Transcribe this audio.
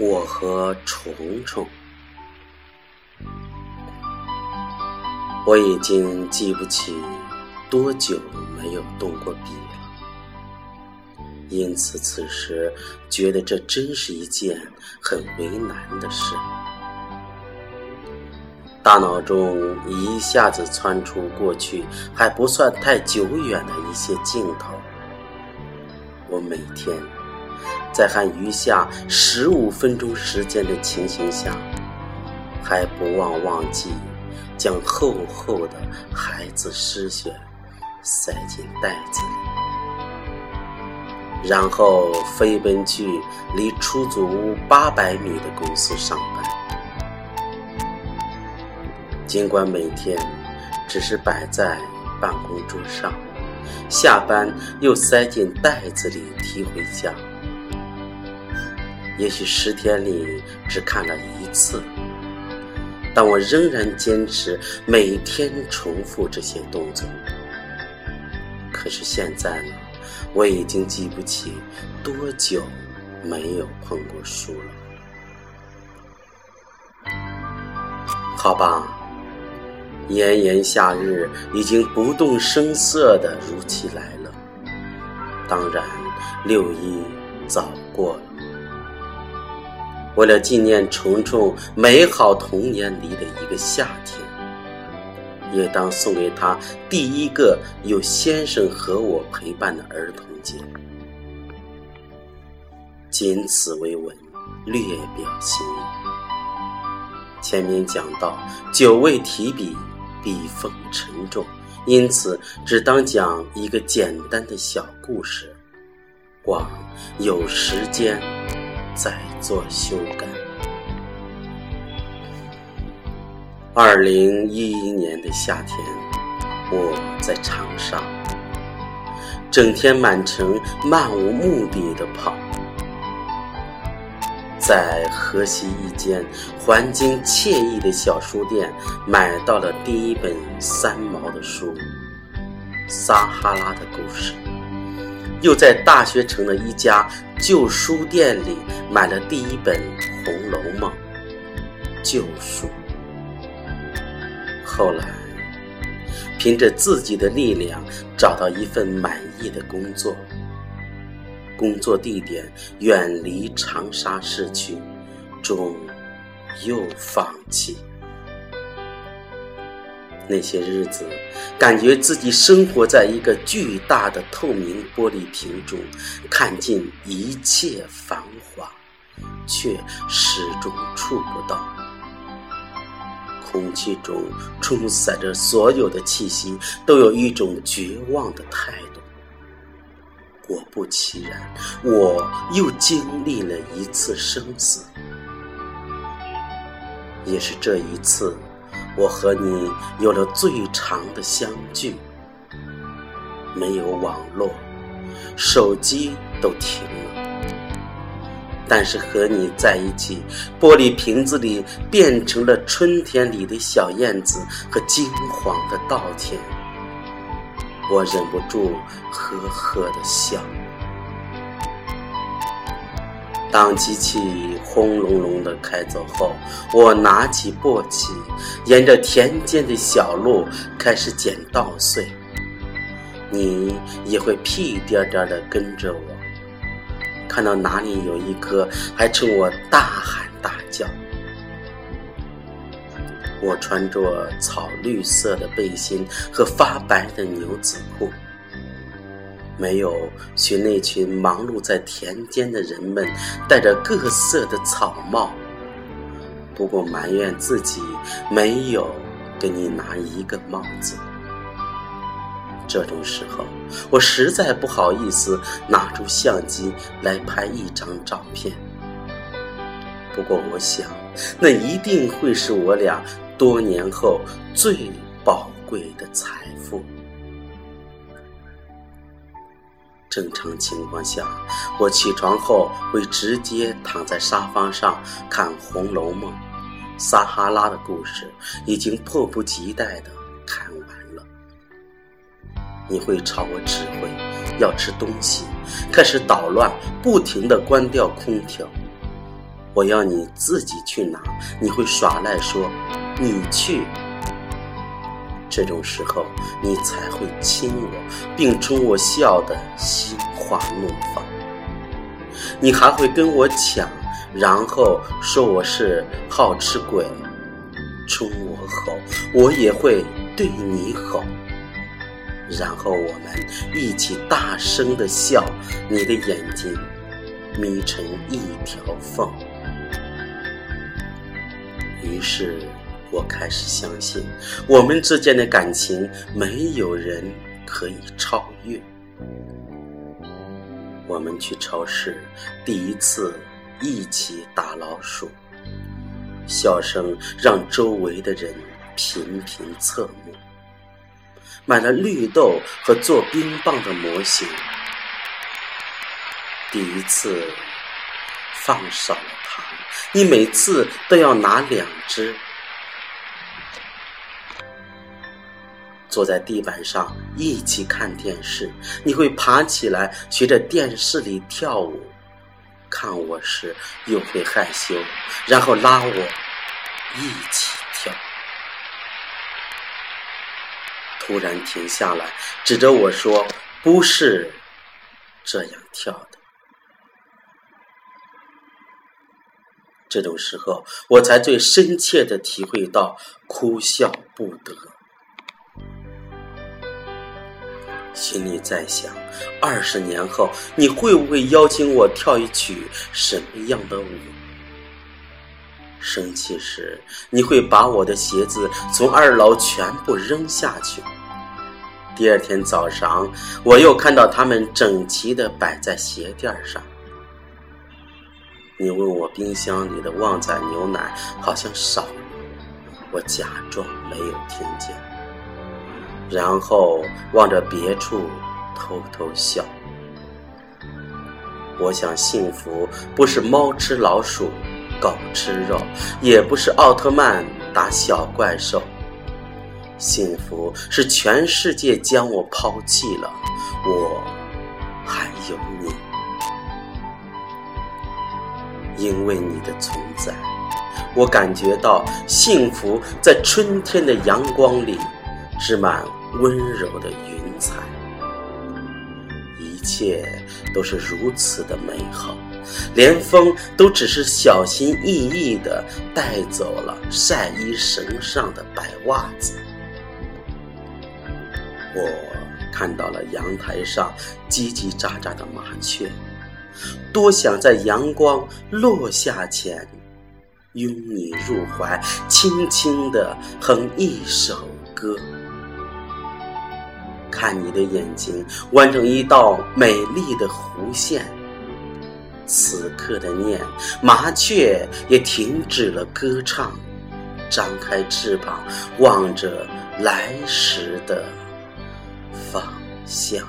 我和虫虫，我已经记不起多久没有动过笔了，因此此时觉得这真是一件很为难的事。大脑中一下子窜出过去还不算太久远的一些镜头，我每天。在还余下十五分钟时间的情形下，还不忘忘记将厚厚的孩子诗选塞进袋子里，然后飞奔去离出租屋八百米的公司上班。尽管每天只是摆在办公桌上，下班又塞进袋子里提回家。也许十天里只看了一次，但我仍然坚持每天重复这些动作。可是现在呢，我已经记不起多久没有碰过书了。好吧，炎炎夏日已经不动声色的如期来了。当然，六一早过了。为了纪念虫虫美好童年里的一个夏天，也当送给他第一个有先生和我陪伴的儿童节。仅此为文，略表心意。前面讲到，久未提笔，笔锋沉重，因此只当讲一个简单的小故事，广有时间。再做修改。二零一一年的夏天，我在长沙，整天满城漫无目的的跑，在河西一间环境惬意的小书店，买到了第一本三毛的书《撒哈拉的故事》。又在大学城的一家旧书店里买了第一本《红楼梦》旧书。后来，凭着自己的力量找到一份满意的工作，工作地点远离长沙市区，终又放弃。那些日子，感觉自己生活在一个巨大的透明玻璃瓶中，看尽一切繁华，却始终触不到。空气中充塞着所有的气息，都有一种绝望的态度。果不其然，我又经历了一次生死，也是这一次。我和你有了最长的相聚，没有网络，手机都停了。但是和你在一起，玻璃瓶子里变成了春天里的小燕子和金黄的稻田，我忍不住呵呵的笑。当机器轰隆隆的开走后，我拿起簸箕，沿着田间的小路开始捡稻穗。你也会屁颠颠的跟着我，看到哪里有一颗，还冲我大喊大叫。我穿着草绿色的背心和发白的牛仔裤。没有学那群忙碌在田间的人们戴着各色的草帽，不过埋怨自己没有给你拿一个帽子。这种时候，我实在不好意思拿出相机来拍一张照片。不过我想，那一定会是我俩多年后最宝贵的财富。正常情况下，我起床后会直接躺在沙发上看《红楼梦》，撒哈拉的故事已经迫不及待的看完了。你会朝我指挥要吃东西，开始捣乱，不停的关掉空调。我要你自己去拿，你会耍赖说你去。这种时候，你才会亲我，并冲我笑得心花怒放。你还会跟我抢，然后说我是好吃鬼，冲我吼，我也会对你吼。然后我们一起大声的笑，你的眼睛眯成一条缝。于是我开始相信，我们之间的感情没有人可以超越。我们去超市，第一次一起打老鼠，笑声让周围的人频频侧目。买了绿豆和做冰棒的模型，第一次放少了糖，你每次都要拿两只。坐在地板上一起看电视，你会爬起来学着电视里跳舞，看我时又会害羞，然后拉我一起跳。突然停下来，指着我说：“不是这样跳的。”这种时候，我才最深切的体会到哭笑不得，心里在想：二十年后，你会不会邀请我跳一曲什么样的舞？生气时，你会把我的鞋子从二楼全部扔下去。第二天早上，我又看到它们整齐的摆在鞋垫上。你问我冰箱里的旺仔牛奶好像少了，我假装没有听见，然后望着别处偷偷笑。我想，幸福不是猫吃老鼠。狗吃肉，也不是奥特曼打小怪兽。幸福是全世界将我抛弃了，我还有你。因为你的存在，我感觉到幸福在春天的阳光里是满温柔的云彩，一切都是如此的美好。连风都只是小心翼翼地带走了晒衣绳上的白袜子。我看到了阳台上叽叽喳喳的麻雀，多想在阳光落下前拥你入怀，轻轻地哼一首歌。看你的眼睛弯成一道美丽的弧线。此刻的念，麻雀也停止了歌唱，张开翅膀，望着来时的方向。